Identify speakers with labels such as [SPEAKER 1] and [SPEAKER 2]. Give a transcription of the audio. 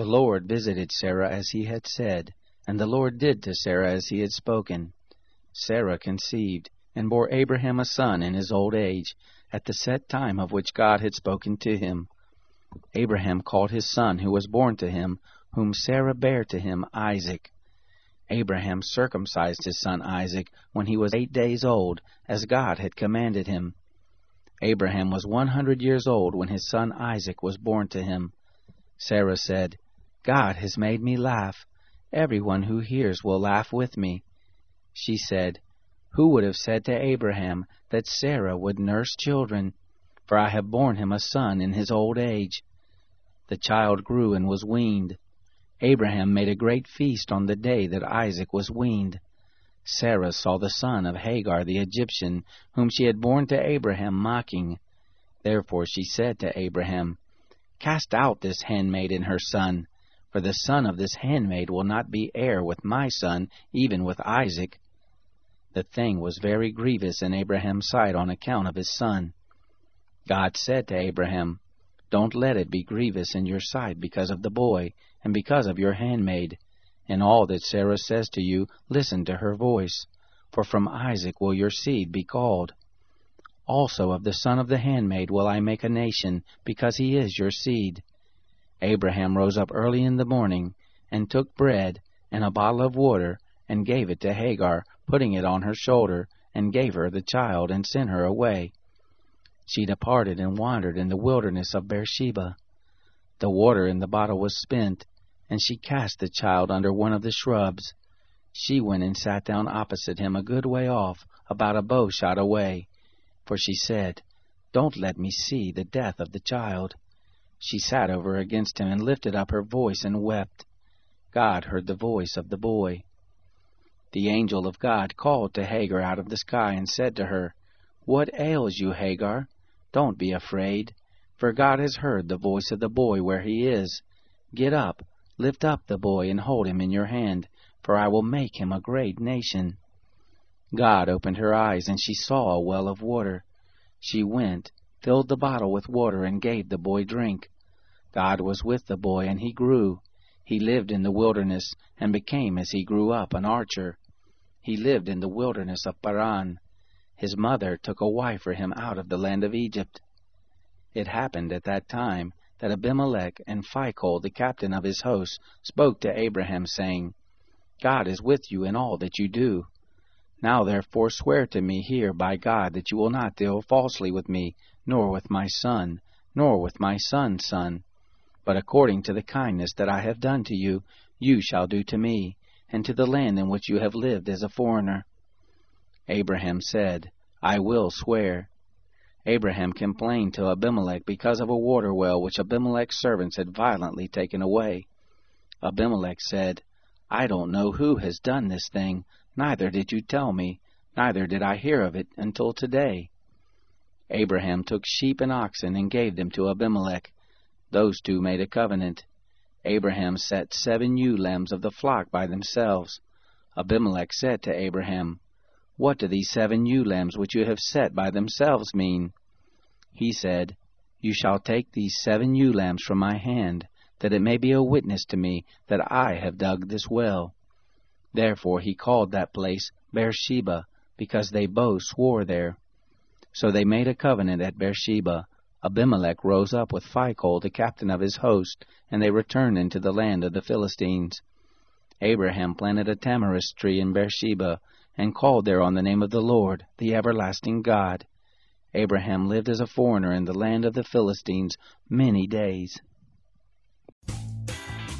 [SPEAKER 1] The Lord visited Sarah as he had said, and the Lord did to Sarah as he had spoken. Sarah conceived, and bore Abraham a son in his old age, at the set time of which God had spoken to him. Abraham called his son who was born to him, whom Sarah bare to him, Isaac. Abraham circumcised his son Isaac when he was eight days old, as God had commanded him. Abraham was one hundred years old when his son Isaac was born to him. Sarah said, God has made me laugh. Everyone who hears will laugh with me. She said, Who would have said to Abraham that Sarah would nurse children? For I have borne him a son in his old age. The child grew and was weaned. Abraham made a great feast on the day that Isaac was weaned. Sarah saw the son of Hagar the Egyptian, whom she had borne to Abraham, mocking. Therefore she said to Abraham, Cast out this handmaid and her son for the son of this handmaid will not be heir with my son, even with Isaac. The thing was very grievous in Abraham's sight on account of his son. God said to Abraham, Don't let it be grievous in your sight because of the boy, and because of your handmaid. In all that Sarah says to you, listen to her voice, for from Isaac will your seed be called. Also of the son of the handmaid will I make a nation, because he is your seed. Abraham rose up early in the morning, and took bread and a bottle of water, and gave it to Hagar, putting it on her shoulder, and gave her the child, and sent her away. She departed and wandered in the wilderness of Beersheba. The water in the bottle was spent, and she cast the child under one of the shrubs. She went and sat down opposite him a good way off, about a bow shot away, for she said, Don't let me see the death of the child. She sat over against him and lifted up her voice and wept. God heard the voice of the boy. The angel of God called to Hagar out of the sky and said to her, What ails you, Hagar? Don't be afraid, for God has heard the voice of the boy where he is. Get up, lift up the boy, and hold him in your hand, for I will make him a great nation. God opened her eyes, and she saw a well of water. She went filled the bottle with water, and gave the boy drink. God was with the boy, and he grew. He lived in the wilderness, and became, as he grew up, an archer. He lived in the wilderness of Paran. His mother took a wife for him out of the land of Egypt. It happened at that time that Abimelech and Phicol, the captain of his host, spoke to Abraham, saying, God is with you in all that you do. Now therefore swear to me here by God that you will not deal falsely with me, nor with my son, nor with my son's son. But according to the kindness that I have done to you, you shall do to me, and to the land in which you have lived as a foreigner. Abraham said, I will swear. Abraham complained to Abimelech because of a water well which Abimelech's servants had violently taken away. Abimelech said, I don't know who has done this thing, neither did you tell me, neither did I hear of it until today. Abraham took sheep and oxen and gave them to Abimelech. Those two made a covenant. Abraham set seven ewe lambs of the flock by themselves. Abimelech said to Abraham, What do these seven ewe lambs which you have set by themselves mean? He said, You shall take these seven ewe lambs from my hand, that it may be a witness to me that I have dug this well. Therefore he called that place Beersheba, because they both swore there. So they made a covenant at Beersheba. Abimelech rose up with Phicol, the captain of his host, and they returned into the land of the Philistines. Abraham planted a tamarisk tree in Beersheba, and called there on the name of the Lord, the everlasting God. Abraham lived as a foreigner in the land of the Philistines many days.